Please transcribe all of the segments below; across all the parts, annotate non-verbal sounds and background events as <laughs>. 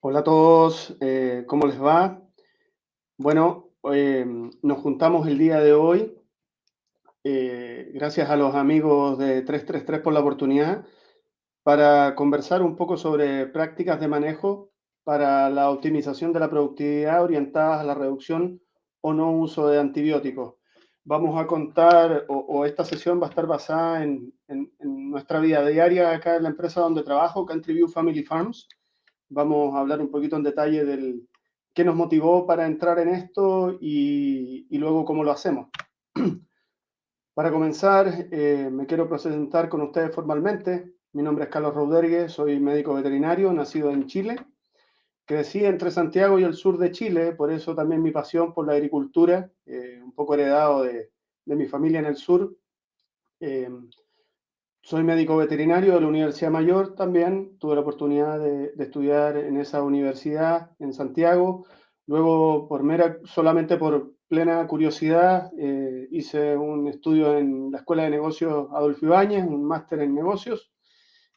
Hola a todos, eh, ¿cómo les va? Bueno, eh, nos juntamos el día de hoy. eh, gracias a los amigos de 333 por la oportunidad para conversar un poco sobre prácticas de manejo para la optimización de la productividad orientadas a la reducción o no uso de antibióticos. Vamos a contar, o, o esta sesión va a estar basada en, en- en nuestra vida diaria acá en la empresa donde trabajo, Country View Family Farms. Vamos a hablar un poquito en detalle del qué nos motivó para entrar en esto y, y luego cómo lo hacemos. <clears throat> Para comenzar, eh, me quiero presentar con ustedes formalmente. Mi nombre es Carlos Rodríguez, soy médico veterinario, nacido en Chile. Crecí entre Santiago y el sur de Chile, por eso también mi pasión por la agricultura, eh, un poco heredado de, de mi familia en el sur. Eh, soy médico veterinario de la Universidad Mayor también. Tuve la oportunidad de, estudiar en esa universidad en Santiago. Luego, por mera, solamente por plena curiosidad, eh, hice un estudio en la Escuela de Negocios Adolfo Ibáñez, un máster en negocios.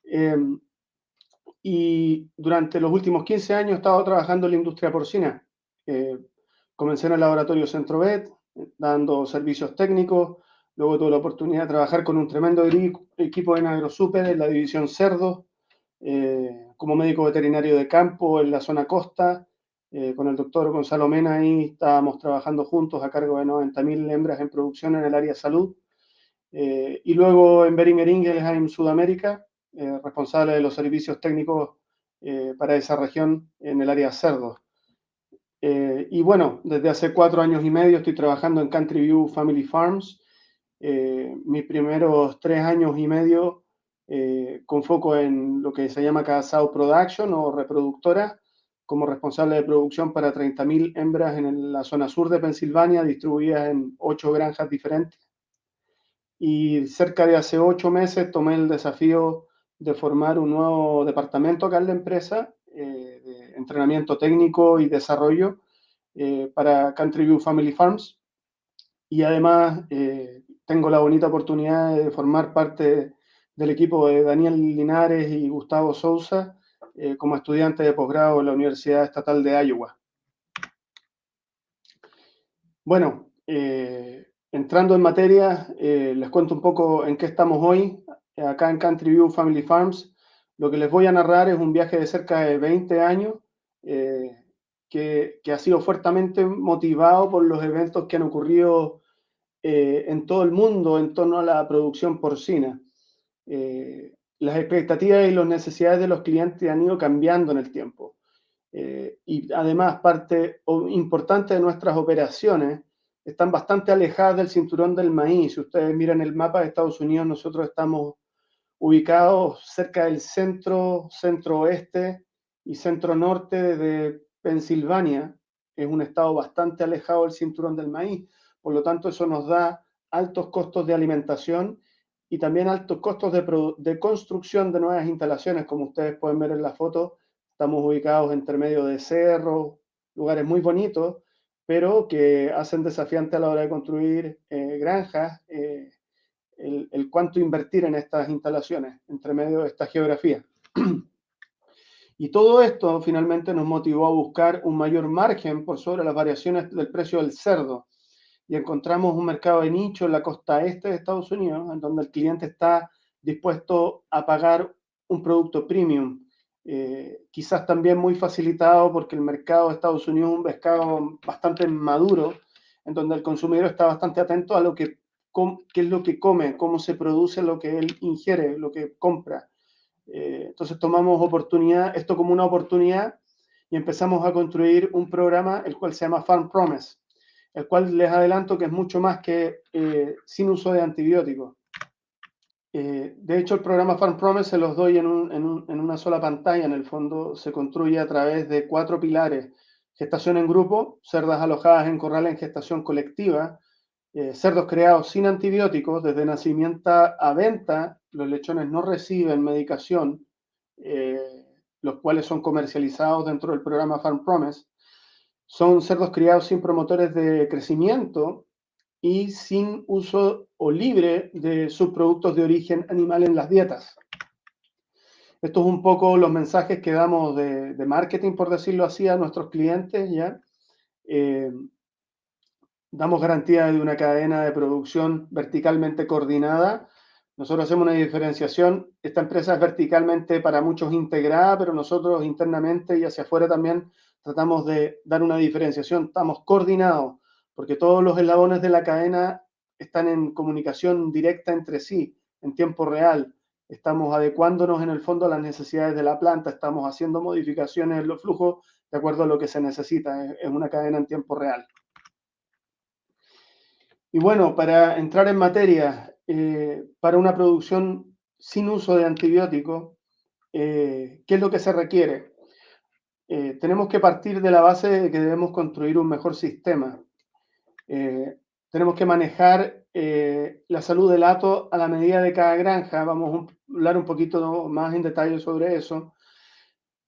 Eh, y durante los últimos 15 años he estado trabajando en la industria porcina. Eh, comencé en el laboratorio Centrovet, dando servicios técnicos. Luego tuve la oportunidad de trabajar con un tremendo equipo en AgroSuper, en la división cerdos, eh, como médico veterinario de campo en la zona costa. Eh, con el doctor Gonzalo Mena ahí estábamos trabajando juntos a cargo de 90.000 hembras en producción en el área salud. Eh, y luego en Beringer Ingelheim, Sudamérica, eh, responsable de los servicios técnicos eh, para esa región en el área de cerdos. Eh, y bueno, desde hace cuatro años y medio estoy trabajando en Country View Family Farms. Eh, mis primeros tres años y medio eh, con foco en lo que se llama Casao Production o reproductora, como responsable de producción para 30.000 hembras en la zona sur de Pensilvania, distribuidas en ocho granjas diferentes. Y cerca de hace ocho meses tomé el desafío de formar un nuevo departamento acá en la empresa, eh, de entrenamiento técnico y desarrollo eh, para Country View Family Farms. Y además eh, tengo la bonita oportunidad de formar parte del equipo de Daniel Linares y Gustavo Sousa eh, como estudiante de posgrado en la Universidad Estatal de Iowa. Bueno, eh, entrando en materia, eh, les cuento un poco en qué estamos hoy acá en Country View Family Farms. Lo que les voy a narrar es un viaje de cerca de 20 años que, ha sido fuertemente motivado por los eventos que han ocurrido eh, en todo el mundo en torno a la producción porcina. Eh, las expectativas y las necesidades de los clientes han ido cambiando en el tiempo. Eh, y además, parte importante de nuestras operaciones están bastante alejadas del cinturón del maíz. Si ustedes miran el mapa de Estados Unidos, nosotros estamos ubicados cerca del centro, centro-oeste y centro-norte de Pensilvania. Es un estado bastante alejado del cinturón del maíz. Por lo tanto, eso nos da altos costos de alimentación y también altos costos de, de, construcción de nuevas instalaciones. Como ustedes pueden ver en la foto, estamos ubicados entre medio de cerros, lugares muy bonitos, pero que hacen desafiante a la hora de construir eh, granjas eh, el, el, cuánto invertir en estas instalaciones, entre medio de esta geografía. <clears throat> Y todo esto finalmente nos motivó a buscar un mayor margen por sobre las variaciones del precio del cerdo y encontramos un mercado de nicho en la costa este de Estados Unidos, en donde el cliente está dispuesto a pagar un producto premium, eh, quizás también muy facilitado porque el mercado de Estados Unidos es un mercado bastante maduro, en donde el consumidor está bastante atento a lo que qué es lo que come, cómo se produce lo que él ingiere, lo que compra. Eh, entonces tomamos oportunidad, esto como una oportunidad y empezamos a construir un programa el cual se llama Farm Promise el cual les adelanto que es mucho más que eh, sin uso de antibióticos. Eh, de hecho, el programa Farm Promise se los doy en, un, en, un, en, una sola pantalla. En el fondo, se construye a través de cuatro pilares: gestación en grupo, cerdas alojadas en corral en gestación colectiva, eh, cerdos creados sin antibióticos desde nacimiento a venta. Los lechones no reciben medicación, los cuales son comercializados dentro del programa Farm Promise son cerdos criados sin promotores de crecimiento y sin uso o libre de subproductos de origen animal en las dietas. Esto es un poco los mensajes que damos de, marketing, por decirlo así, a nuestros clientes, ¿ya? Eh, damos garantía de una cadena de producción verticalmente coordinada. Nosotros hacemos una diferenciación. Esta empresa es verticalmente para muchos integrada, pero nosotros internamente y hacia afuera también tratamos de dar una diferenciación. Estamos coordinados porque todos los eslabones de la cadena están en comunicación directa entre sí, en tiempo real. Estamos adecuándonos en el fondo a las necesidades de la planta, estamos haciendo modificaciones en los flujos de acuerdo a lo que se necesita. Es una cadena en tiempo real. Y bueno, para entrar en materia, eh, para una producción sin uso de antibióticos, eh, ¿qué es lo que se requiere? Eh, tenemos que partir de la base de que debemos construir un mejor sistema. tenemos que manejar la salud del hato a la medida de cada granja. Vamos a hablar un poquito más en detalle sobre eso.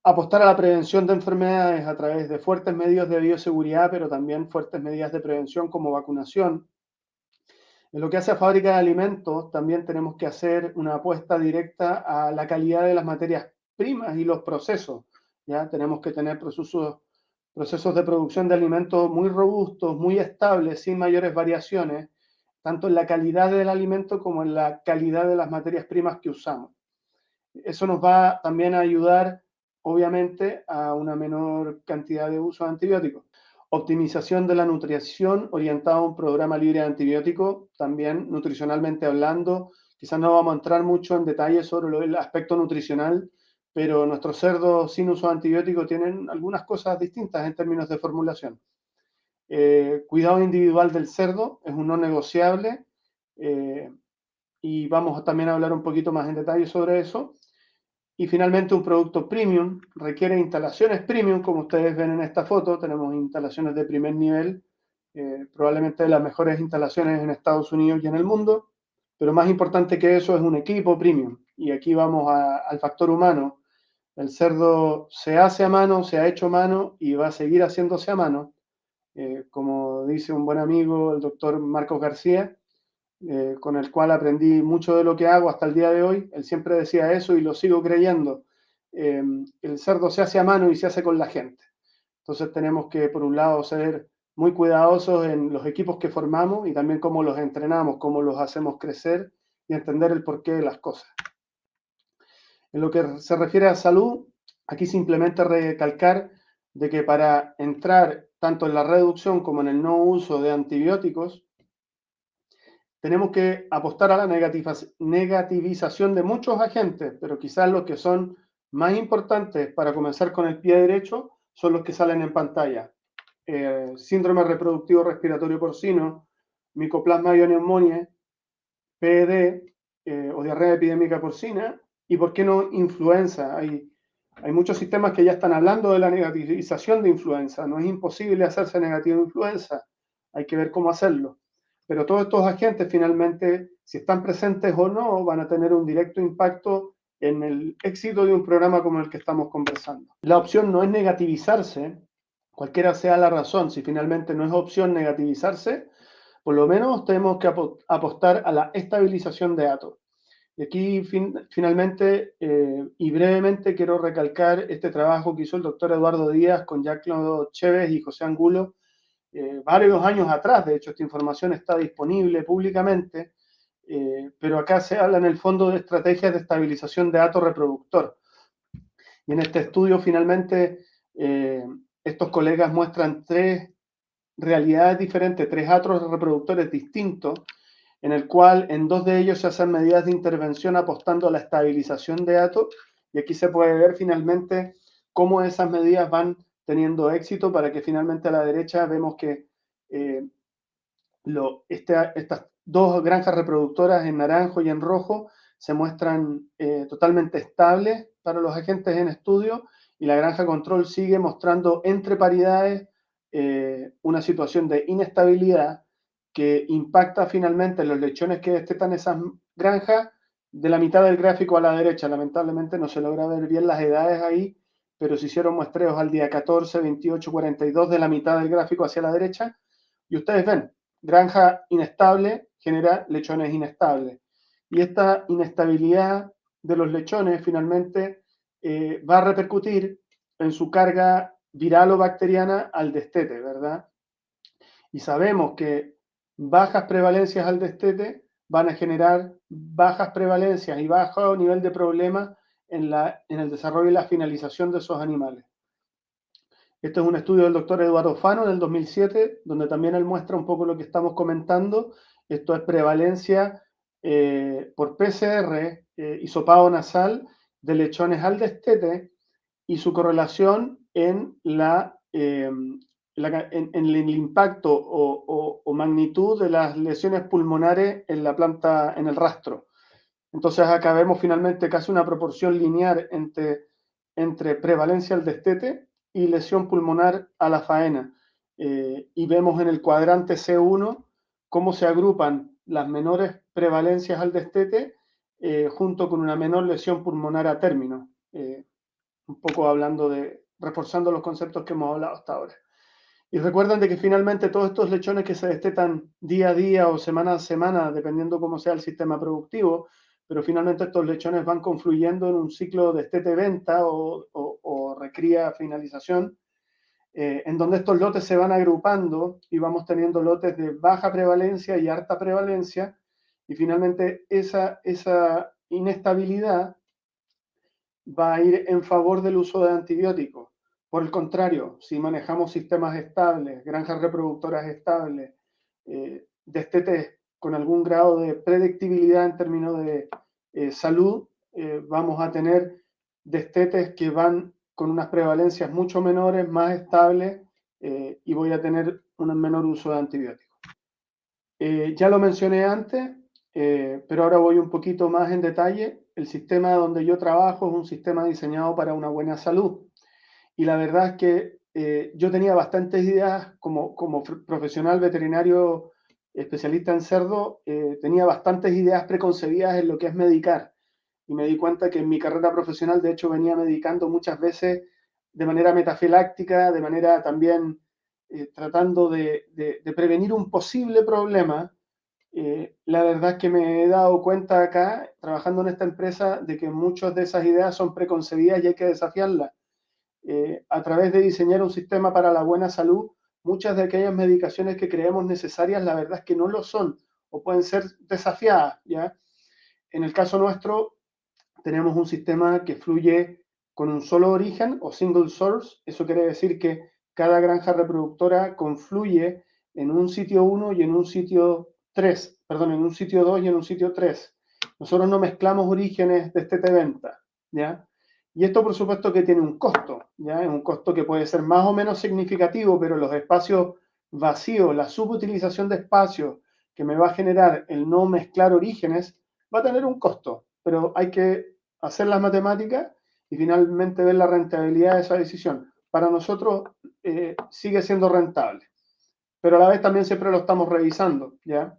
Apostar a la prevención de enfermedades a través de fuertes medios de bioseguridad, pero también fuertes medidas de prevención como vacunación en lo que hace a fábrica de alimentos, también tenemos que hacer una apuesta directa a la calidad de las materias primas y los procesos. ¿Ya? Tenemos que tener procesos, procesos de producción de alimentos muy robustos, muy estables, sin mayores variaciones, tanto en la calidad del alimento como en la calidad de las materias primas que usamos. Eso nos va también a ayudar, obviamente, a una menor cantidad de uso de antibióticos. Optimización de la nutrición orientada a un programa libre de antibióticos, también nutricionalmente hablando. Quizás no vamos a entrar mucho en detalle sobre el aspecto nutricional, pero nuestros cerdos sin uso de antibióticos tienen algunas cosas distintas en términos de formulación. Eh, cuidado individual del cerdo es un no negociable eh, y vamos también a hablar un poquito más en detalle sobre eso. Y finalmente un producto premium requiere instalaciones premium, como ustedes ven en esta foto, tenemos instalaciones de primer nivel, eh, probablemente de las mejores instalaciones en Estados Unidos y en el mundo, pero más importante que eso es un equipo premium. Y aquí vamos al factor humano. El cerdo se hace a mano, se ha hecho a mano y va a seguir haciéndose a mano. Eh, como dice un buen amigo, el doctor Marcos García, eh, con el cual aprendí mucho de lo que hago hasta el día de hoy. Él siempre decía eso y lo sigo creyendo. Eh, el cerdo se hace a mano y se hace con la gente. Entonces tenemos que, por un lado, ser muy cuidadosos en los equipos que formamos y también cómo los entrenamos, cómo los hacemos crecer y entender el porqué de las cosas. En lo que se refiere a salud, aquí simplemente recalcar de que para entrar tanto en la reducción como en el no uso de antibióticos, tenemos que apostar a la negativización de muchos agentes, pero quizás los que son más importantes para comenzar con el pie derecho son los que salen en pantalla. Eh, síndrome reproductivo respiratorio porcino, micoplasma y neumonía, PED eh, o diarrea epidémica porcina, y por qué no influenza. Hay, muchos sistemas que ya están hablando de la negativización de influenza. No es imposible hacerse negativo de influenza, hay que ver cómo hacerlo. Pero todos estos agentes finalmente, si están presentes o no, van a tener un directo impacto en el éxito de un programa como el que estamos conversando. La opción no es negativizarse, cualquiera sea la razón, si finalmente no es opción negativizarse, por lo menos tenemos que apostar a la estabilización de datos. Y aquí finalmente eh, y brevemente quiero recalcar este trabajo que hizo el doctor Eduardo Díaz con Jacques Chévez y José Angulo eh, varios años atrás, de hecho esta información está disponible públicamente, eh, pero acá se habla en el fondo de estrategias de estabilización de datos reproductor. Y en este estudio finalmente estos colegas muestran tres realidades diferentes, tres atos reproductores distintos, en el cual en dos de ellos se hacen medidas de intervención apostando a la estabilización de datos, y aquí se puede ver finalmente cómo esas medidas van teniendo éxito para que finalmente a la derecha vemos que eh, este, estas dos granjas reproductoras en naranjo y en rojo se muestran eh, totalmente estables para los agentes en estudio y la granja control sigue mostrando entre paridades eh, una situación de inestabilidad que impacta finalmente en los lechones que destetan esas granjas de la mitad del gráfico a la derecha. Lamentablemente no se logra ver bien las edades ahí, pero se hicieron muestreos al día 14, 28, 42 de la mitad del gráfico hacia la derecha. Y ustedes ven, granja inestable genera lechones inestables. Y esta inestabilidad de los lechones finalmente eh, va a repercutir en su carga viral o bacteriana al destete, ¿verdad? Y sabemos que bajas prevalencias al destete van a generar bajas prevalencias y bajo nivel de problema en, la, en el desarrollo y la finalización de esos animales. Este es un estudio del doctor Eduardo Fano en el 2007, donde también él muestra un poco lo que estamos comentando. Esto es prevalencia eh, por PCR, eh, hisopado nasal, de lechones al destete y su correlación en, la, eh, en, el impacto o, o, magnitud de las lesiones pulmonares en la planta, en el rastro. Entonces acá vemos finalmente casi una proporción lineal entre, entre prevalencia al destete y lesión pulmonar a la faena. Eh, y vemos en el cuadrante C1 cómo se agrupan las menores prevalencias al destete eh, junto con una menor lesión pulmonar a término. Eh, un poco hablando de, reforzando los conceptos que hemos hablado hasta ahora. Y recuerden de que finalmente todos estos lechones que se destetan día a día o semana a semana, dependiendo cómo sea el sistema productivo, pero finalmente estos lechones van confluyendo en un ciclo de destete-venta o, recría finalización, eh, en donde estos lotes se van agrupando y vamos teniendo lotes de baja prevalencia y alta prevalencia, y finalmente esa, esa inestabilidad va a ir en favor del uso de antibióticos. Por el contrario, si manejamos sistemas estables, granjas reproductoras estables, eh, destetes con algún grado de predictibilidad en términos de eh, salud, eh, vamos a tener destetes que van con unas prevalencias mucho menores, más estables, y voy a tener un menor uso de antibióticos. ya lo mencioné antes, pero ahora voy un poquito más en detalle. El sistema donde yo trabajo es un sistema diseñado para una buena salud. Y la verdad es que yo tenía bastantes ideas como, como profesional veterinario especialista en cerdo, eh, tenía bastantes ideas preconcebidas en lo que es medicar. Y me di cuenta que en mi carrera profesional, de hecho, venía medicando muchas veces de manera metafiláctica, de manera también eh, tratando de, prevenir un posible problema. Eh, la verdad es que me he dado cuenta acá, trabajando en esta empresa, de que muchas de esas ideas son preconcebidas y hay que desafiarlas. A través de diseñar un sistema para la buena salud, muchas de aquellas medicaciones que creemos necesarias, la verdad es que no lo son o pueden ser desafiadas, ¿ya? En el caso nuestro, tenemos un sistema que fluye con un solo origen o single source. Eso quiere decir que cada granja reproductora confluye en un sitio 1 y en un sitio 3, perdón, en un sitio 2 y en un sitio 3. Nosotros no mezclamos orígenes de este venta, ¿ya? Y esto, por supuesto, que tiene un costo, ¿ya? Es un costo que puede ser más o menos significativo, pero los espacios vacíos, la subutilización de espacios que me va a generar el no mezclar orígenes, va a tener un costo, pero hay que hacer las matemáticas y finalmente ver la rentabilidad de esa decisión. Para nosotros eh, sigue siendo rentable, pero a la vez también siempre lo estamos revisando, ¿ya?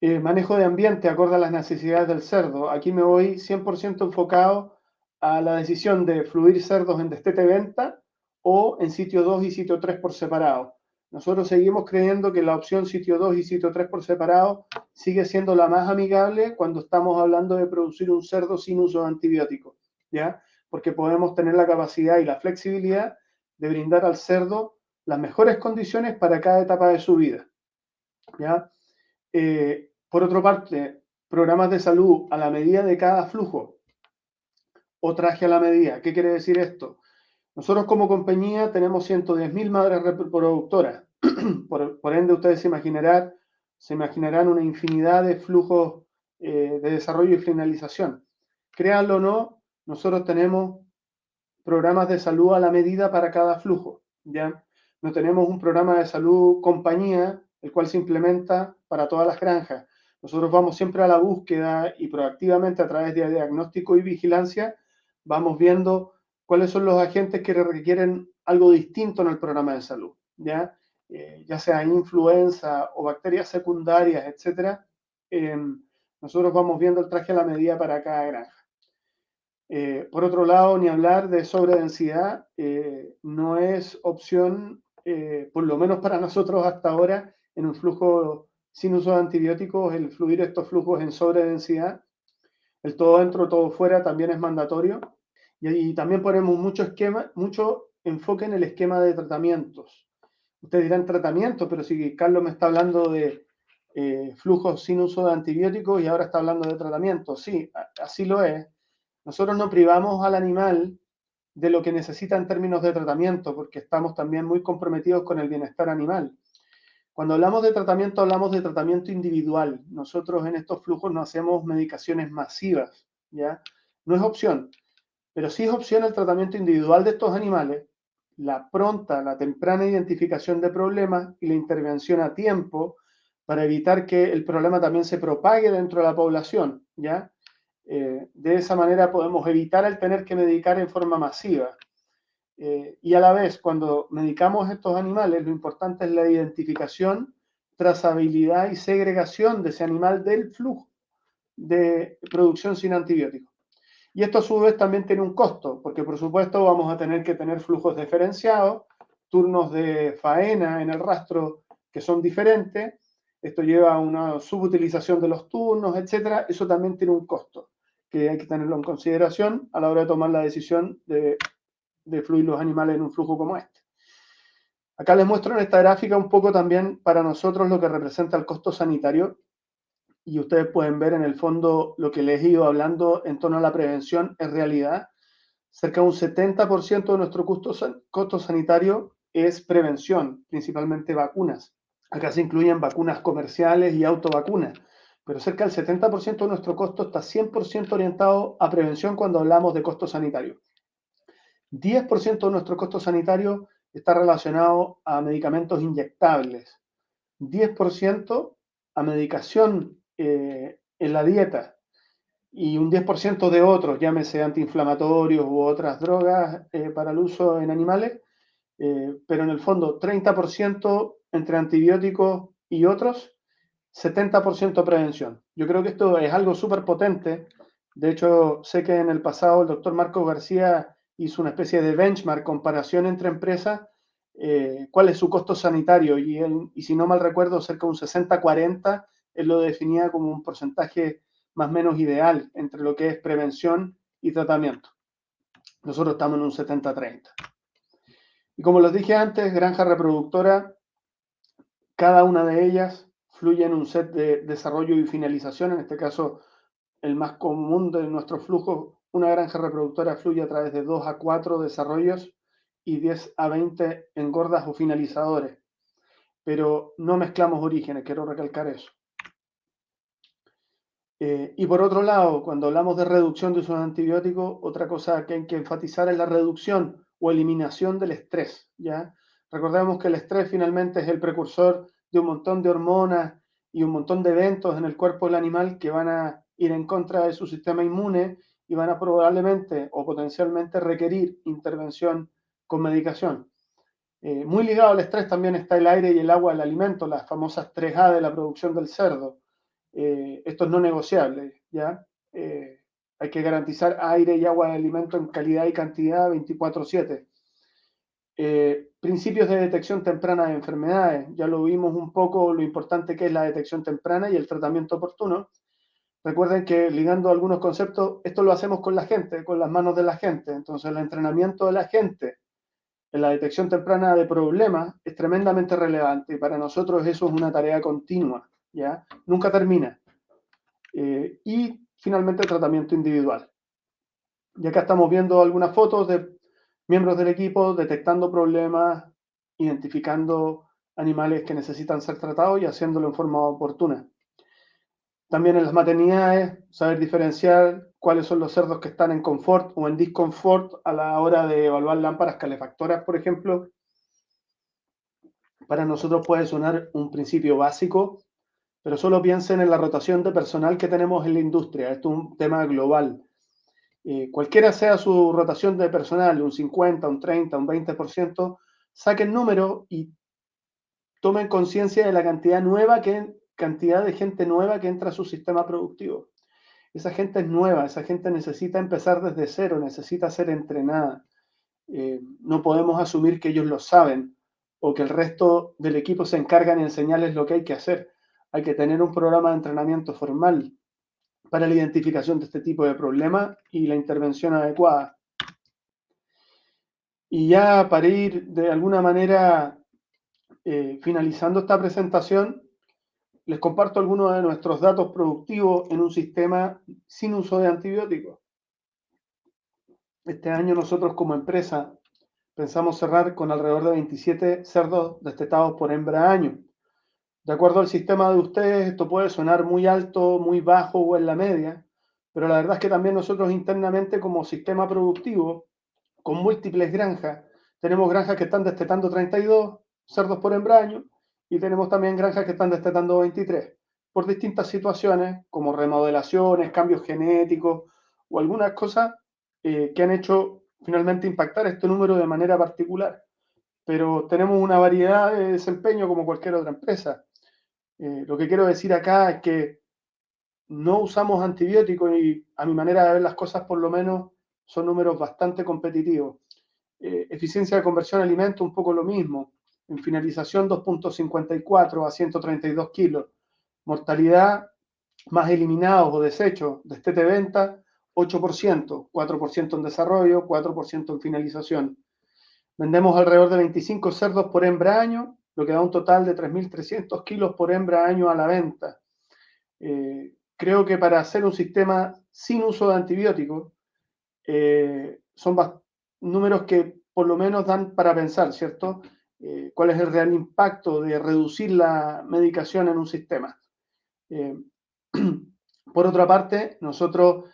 Eh, manejo de ambiente acorde a las necesidades del cerdo. Aquí me voy 100% enfocado a la decisión de fluir cerdos en destete venta o en sitio 2 y sitio 3 por separado. Nosotros seguimos creyendo que la opción sitio 2 y sitio 3 por separado sigue siendo la más amigable cuando estamos hablando de producir un cerdo sin uso de antibióticos, ¿ya? Porque podemos tener la capacidad y la flexibilidad de brindar al cerdo las mejores condiciones para cada etapa de su vida, ¿ya? Eh, por otra parte, programas de salud a la medida de cada flujo o traje a la medida. ¿Qué quiere decir esto? Nosotros como compañía tenemos 110.000 madres reproductoras. <clears throat> por, ende, ustedes se imaginarán, se imaginarán una infinidad de flujos eh, de desarrollo y finalización. Créanlo o no, nosotros tenemos programas de salud a la medida para cada flujo. ¿ya? No tenemos un programa de salud compañía, el cual se implementa para todas las granjas. Nosotros vamos siempre a la búsqueda y proactivamente a través de diagnóstico y vigilancia vamos viendo cuáles son los agentes que requieren algo distinto en el programa de salud, ¿ya? Eh, ya sea influenza o bacterias secundarias, etcétera. Em, nosotros vamos viendo el traje a la medida para cada granja. Eh, por otro lado, ni hablar de sobredensidad, eh, no es opción, por lo menos para <laughs> nosotros hasta ahora, en un flujo sin uso de antibióticos, el fluir estos flujos en sobredensidad el todo dentro, todo fuera también es mandatorio. Y, también ponemos mucho, esquema, mucho enfoque en el esquema de tratamientos. Ustedes dirán tratamiento, pero si Carlos me está hablando de eh, flujos sin uso de antibióticos y ahora está hablando de tratamiento, sí, así lo es. Nosotros no privamos al animal de lo que necesita en términos de tratamiento, porque estamos también muy comprometidos con el bienestar animal. Cuando hablamos de tratamiento, hablamos de tratamiento individual. Nosotros en estos flujos no hacemos medicaciones masivas, ¿ya? No es opción, pero sí es opción el tratamiento individual de estos animales, la pronta, la temprana identificación de problemas y la intervención a tiempo para evitar que el problema también se propague dentro de la población, ¿ya? Eh, de esa manera podemos evitar el tener que medicar en forma masiva. Eh, y a la vez, cuando medicamos estos animales, lo importante es la identificación, trazabilidad y segregación de ese animal del flujo de producción sin antibióticos. Y esto a su vez también tiene un costo, porque por supuesto vamos a tener que tener flujos diferenciados, turnos de faena en el rastro que son diferentes, esto lleva a una subutilización de los turnos, etcétera, eso también tiene un costo que hay que tenerlo en consideración a la hora de tomar la decisión de, fluir los animales en un flujo como este. Acá les muestro en esta gráfica un poco también para nosotros lo que representa el costo sanitario y ustedes pueden ver en el fondo lo que les he ido hablando en torno a la prevención en realidad. Cerca de un 70% de nuestro costo, costo sanitario es prevención, principalmente vacunas. Acá se incluyen vacunas comerciales y autovacunas pero cerca del 70% de nuestro costo está 100% orientado a prevención cuando hablamos de costo sanitario. 10% de nuestro costo sanitario está relacionado a medicamentos inyectables, 10% a medicación eh, en la dieta y un 10% de otros, llámese antiinflamatorios u otras drogas eh, para el uso en animales, eh, pero en el fondo 30% entre antibióticos y otros 70% prevención. Yo creo que esto es algo súper potente. De hecho, sé que en el pasado el doctor Marco García hizo una especie de benchmark, comparación entre empresas, eh, cuál es su costo sanitario. Y, y si no mal recuerdo, cerca de un 60-40, él lo definía como un porcentaje más o menos ideal entre lo que es prevención y tratamiento. Nosotros estamos en un 70-30. Y como les dije antes, granja reproductora, cada una de ellas fluye en un set de desarrollo y finalización. En este caso, el más común de nuestro flujo, una granja reproductora fluye a través de 2 a 4 desarrollos y 10 a 20 engordas o finalizadores. Pero no mezclamos orígenes, quiero recalcar eso. Eh, y por otro lado, cuando hablamos de reducción de uso de antibióticos, otra cosa que hay que enfatizar es la reducción o eliminación del estrés. ¿ya? Recordemos que el estrés finalmente es el precursor de un montón de hormonas y un montón de eventos en el cuerpo del animal que van a ir en contra de su sistema inmune y van a probablemente o potencialmente requerir intervención con medicación. Eh, muy ligado al estrés también está el aire y el agua del alimento, las famosas 3A de la producción del cerdo. Eh, esto es no negociable, ¿ya? Eh, hay que garantizar aire y agua de alimento en calidad y cantidad 24/7. Eh, principios de detección temprana de enfermedades. Ya lo vimos un poco lo importante que es la detección temprana y el tratamiento oportuno. Recuerden que ligando algunos conceptos, esto lo hacemos con la gente, con las manos de la gente. Entonces el entrenamiento de la gente en la detección temprana de problemas es tremendamente relevante y para nosotros eso es una tarea continua, ¿ya? Nunca termina. Eh, y finalmente el tratamiento individual. Y acá estamos viendo algunas fotos de miembros del equipo detectando problemas, identificando animales que necesitan ser tratados y haciéndolo en forma oportuna. También en las maternidades, saber diferenciar cuáles son los cerdos que están en confort o en disconfort a la hora de evaluar lámparas calefactoras, por ejemplo. Para nosotros puede sonar un principio básico, pero solo piensen en la rotación de personal que tenemos en la industria. Esto es un tema global. Eh, cualquiera sea su rotación de personal, un 50, un 30, un 20%, saquen número y tomen conciencia de la cantidad nueva que cantidad de gente nueva que entra a su sistema productivo. Esa gente es nueva, esa gente necesita empezar desde cero, necesita ser entrenada. Eh, no podemos asumir que ellos lo saben o que el resto del equipo se encargan de enseñarles lo que hay que hacer. Hay que tener un programa de entrenamiento formal para la identificación de este tipo de problemas y la intervención adecuada. Y ya para ir de alguna manera eh, finalizando esta presentación, les comparto algunos de nuestros datos productivos en un sistema sin uso de antibióticos. Este año nosotros como empresa pensamos cerrar con alrededor de 27 cerdos destetados por hembra año. De acuerdo al sistema de ustedes, esto puede sonar muy alto, muy bajo o en la media, pero la verdad es que también nosotros internamente como sistema productivo, con múltiples granjas, tenemos granjas que están destetando 32 cerdos por hembra año y tenemos también granjas que están destetando 23 por distintas situaciones como remodelaciones, cambios genéticos o algunas cosas eh, que han hecho finalmente impactar este número de manera particular. Pero tenemos una variedad de desempeño como cualquier otra empresa. Eh, lo que quiero decir acá es que no usamos antibióticos y a mi manera de ver las cosas por lo menos son números bastante competitivos. Eh, eficiencia de conversión de alimentos, un poco lo mismo. En finalización 2.54 a 132 kilos. Mortalidad más eliminados o desechos de este de venta 8%, 4% en desarrollo, 4% en finalización. Vendemos alrededor de 25 cerdos por hembra año, lo que da un total de 3.300 kilos por hembra año a la venta. Eh, creo que para hacer un sistema sin uso de antibióticos, eh, son números que por lo menos dan para pensar, ¿cierto? Eh, ¿Cuál es el real impacto de reducir la medicación en un sistema? <clears throat> por otra parte, nosotros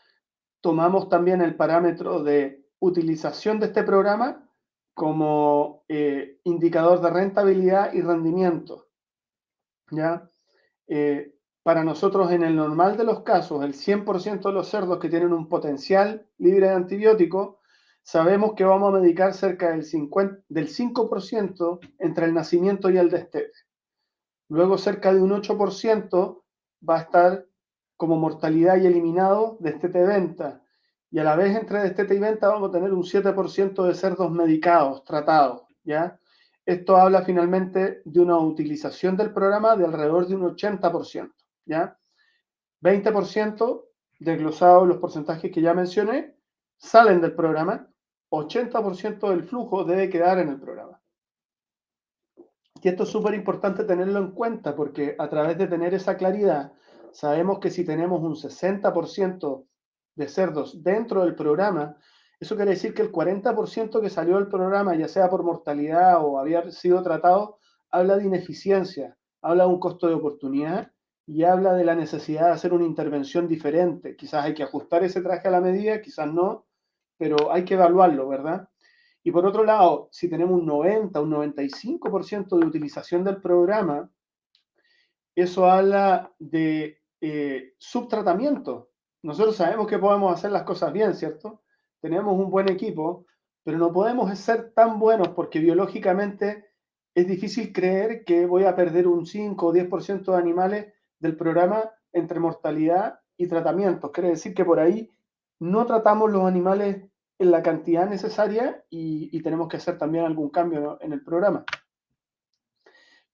tomamos también el parámetro de utilización de este programa como eh, indicador de rentabilidad y rendimiento. ¿ya? Eh, para nosotros, en el normal de los casos, el 100% de los cerdos que tienen un potencial libre de antibiótico, sabemos que vamos a medicar cerca del, 50, del 5% entre el nacimiento y el destete. Luego, cerca de un 8% va a estar como mortalidad y eliminado destete venta. Y a la vez entre destete y venta vamos a tener un 7% de cerdos medicados, tratados, ¿ya? Esto habla finalmente de una utilización del programa de alrededor de un 80%, ¿ya? 20% desglosados los porcentajes que ya mencioné, salen del programa, 80% del flujo debe quedar en el programa. Y esto es súper importante tenerlo en cuenta porque a través de tener esa claridad sabemos que si tenemos un 60% de cerdos dentro del programa, eso quiere decir que el 40% que salió del programa, ya sea por mortalidad o había sido tratado, habla de ineficiencia, habla de un costo de oportunidad y habla de la necesidad de hacer una intervención diferente. Quizás hay que ajustar ese traje a la medida, quizás no, pero hay que evaluarlo, ¿verdad? Y por otro lado, si tenemos un 90, un 95% de utilización del programa, eso habla de eh, subtratamiento. Nosotros sabemos que podemos hacer las cosas bien, ¿cierto? Tenemos un buen equipo, pero no podemos ser tan buenos porque biológicamente es difícil creer que voy a perder un 5 o 10% de animales del programa entre mortalidad y tratamientos. Quiere decir que por ahí no tratamos los animales en la cantidad necesaria y, tenemos que hacer también algún cambio en el programa.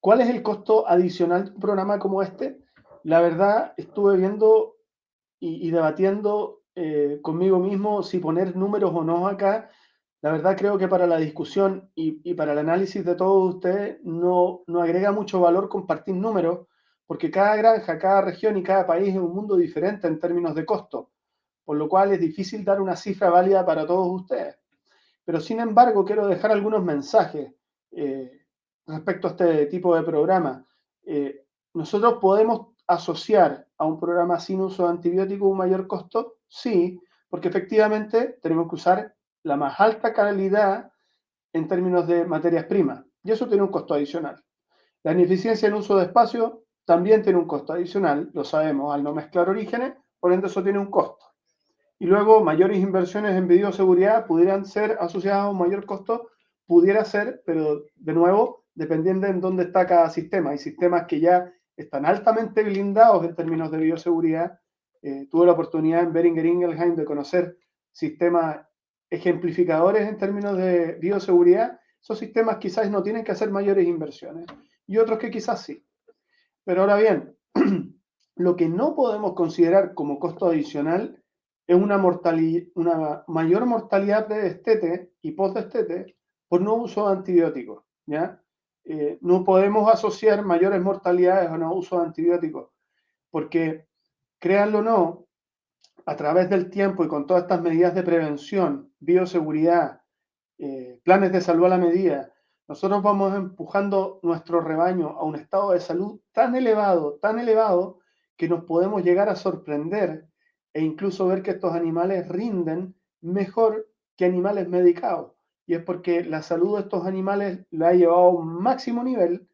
¿Cuál es el costo adicional de un programa como este? La verdad, estuve viendo y, debatiendo eh, conmigo mismo si poner números o no acá. La verdad creo que para la discusión y, para el análisis de todos ustedes no, no agrega mucho valor compartir números, porque cada granja, cada región y cada país es un mundo diferente en términos de costo, por lo cual es difícil dar una cifra válida para todos ustedes. Pero sin embargo, quiero dejar algunos mensajes. Eh, respecto a este tipo de programa. Eh, nosotros podemos asociar a un programa sin uso de antibióticos un mayor costo, sí, porque efectivamente tenemos que usar la más alta calidad en términos de materias primas, y eso tiene un costo adicional. La ineficiencia en uso de espacio también tiene un costo adicional, lo sabemos, al no mezclar orígenes, por ende eso tiene un costo. Y luego mayores inversiones en bioseguridad pudieran ser asociadas a un mayor costo, pudiera ser, pero de nuevo dependiendo en dónde está cada sistema. Hay sistemas que ya están altamente blindados en términos de bioseguridad. Eh, tuve la oportunidad en Beringer Ingelheim de conocer sistemas ejemplificadores en términos de bioseguridad. Esos sistemas quizás no tienen que hacer mayores inversiones y otros que quizás sí. Pero ahora bien, <clears throat> lo que no podemos considerar como costo adicional es una, una mayor mortalidad de destete y post-destete por no uso de antibióticos, ¿ya? Eh, no podemos asociar mayores mortalidades a no uso de antibióticos, porque, créanlo o no, a través del tiempo y con todas estas medidas de prevención, bioseguridad, eh, planes de salud a la medida, nosotros vamos empujando nuestro rebaño a un estado de salud tan elevado, tan elevado, que nos podemos llegar a sorprender e incluso ver que estos animales rinden mejor que animales medicados y es porque la salud de estos animales la ha llevado a un máximo nivel,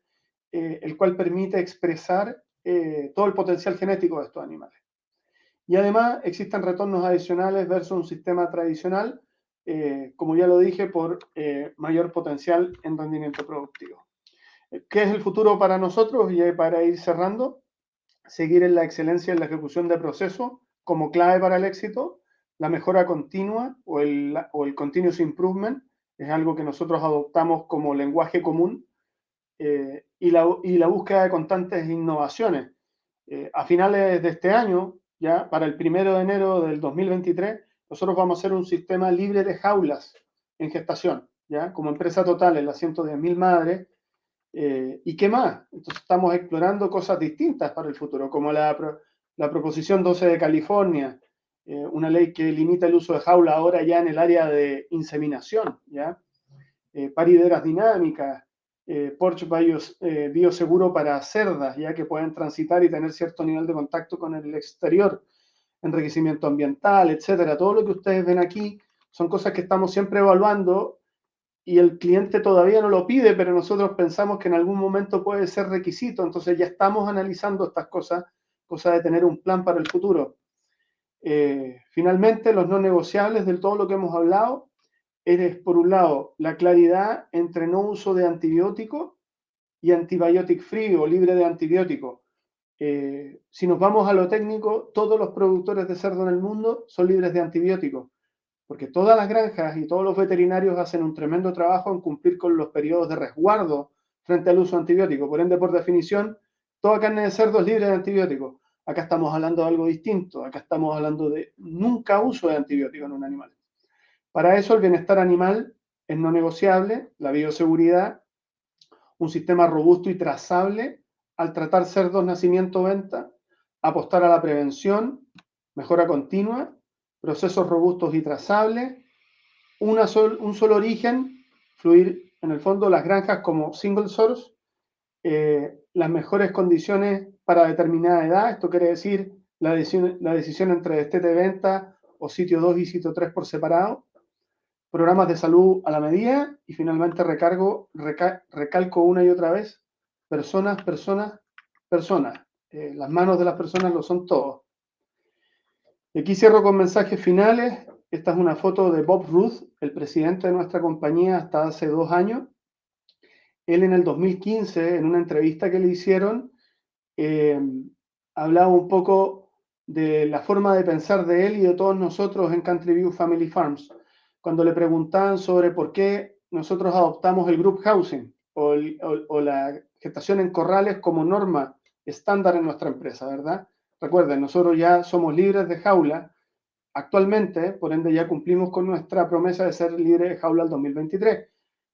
eh, el cual permite expresar eh, todo el potencial genético de estos animales. Y además existen retornos adicionales versus un sistema tradicional, eh, como ya lo dije, por mayor potencial en rendimiento productivo. ¿Qué es el futuro para nosotros? Y para ir cerrando, seguir en la excelencia en la ejecución de procesos como clave para el éxito, la mejora continua o el, o el continuous improvement, es algo que nosotros adoptamos como lenguaje común, eh, y, la, y, la, búsqueda de constantes innovaciones. Eh, a finales de este año, ya para el primero de enero del 2023, nosotros vamos a hacer un sistema libre de jaulas en gestación, ya como empresa total en las 110.000 madres. Eh, ¿Y qué más? Entonces estamos explorando cosas distintas para el futuro, como la, la proposición 12 de California, eh, una ley que limita el uso de jaula ahora ya en el área de inseminación, ¿ya? Eh, parideras dinámicas, eh, porche eh, bioseguro para cerdas, ya que pueden transitar y tener cierto nivel de contacto con el exterior, enriquecimiento ambiental, etcétera. Todo lo que ustedes ven aquí son cosas que estamos siempre evaluando y el cliente todavía no lo pide, pero nosotros pensamos que en algún momento puede ser requisito, entonces ya estamos analizando estas cosas, cosa de tener un plan para el futuro. Eh, finalmente, los no negociables de todo lo que hemos hablado es, por un lado, la claridad entre no uso de antibiótico y antibiotic free o libre de antibiótico. Eh, si nos vamos a lo técnico, todos los productores de cerdo en el mundo son libres de antibióticos, porque todas las granjas y todos los veterinarios hacen un tremendo trabajo en cumplir con los periodos de resguardo frente al uso antibiótico. Por ende, por definición, toda carne de cerdo es libre de antibióticos. Acá estamos hablando de algo distinto, acá estamos hablando de nunca uso de antibióticos en un animal. Para eso el bienestar animal es no negociable, la bioseguridad, un sistema robusto y trazable. Al tratar cerdos nacimiento-venta, apostar a la prevención, mejora continua, procesos robustos y trazables, una un solo origen, fluir en el fondo las granjas como single source, eh, las mejores condiciones para determinada edad. Esto quiere decir la decisión, entre destete de venta o sitio 2 y sitio 3 por separado. Programas de salud a la medida. Y finalmente recargo, recalco una y otra vez. Personas, personas, personas. Eh, las manos de las personas lo son todos. Y aquí cierro con mensajes finales. Esta es una foto de Bob Ruth, el presidente de nuestra compañía hasta hace dos años. Él en el 2015, en una entrevista que le hicieron, eh, hablaba un poco de la forma de pensar de él y de todos nosotros en Country View Family Farms, cuando le preguntaban sobre por qué nosotros adoptamos el group housing o, la gestación en corrales como norma estándar en nuestra empresa, ¿verdad? Recuerden, nosotros ya somos libres de jaula actualmente, por ende ya cumplimos con nuestra promesa de ser libres de jaula al 2023.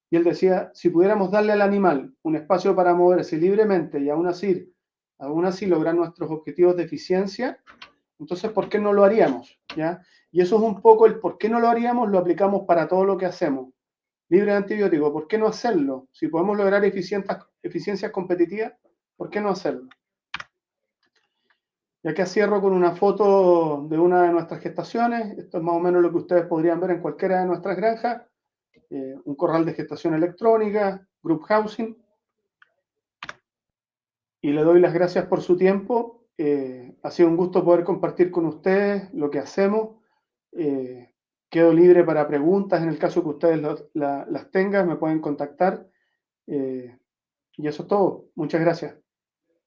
Y él decía, si pudiéramos darle al animal un espacio para moverse libremente y aún así, aún así lograr nuestros objetivos de eficiencia, entonces, ¿por qué no lo haríamos? ¿Ya? Y eso es un poco el por qué no lo haríamos, lo aplicamos para todo lo que hacemos. Libre de antibióticos, ¿por qué no hacerlo? Si podemos lograr eficiencias competitivas, ¿por qué no hacerlo? Y acá cierro con una foto de una de nuestras gestaciones. Esto es más o menos lo que ustedes podrían ver en cualquiera de nuestras granjas. Eh, un corral de gestación electrónica, group housing. Y le doy las gracias por su tiempo. Eh, ha sido un gusto poder compartir con ustedes lo que hacemos. Eh, quedo libre para preguntas en el caso que ustedes las tengan, me pueden contactar. y eso es todo. Muchas gracias.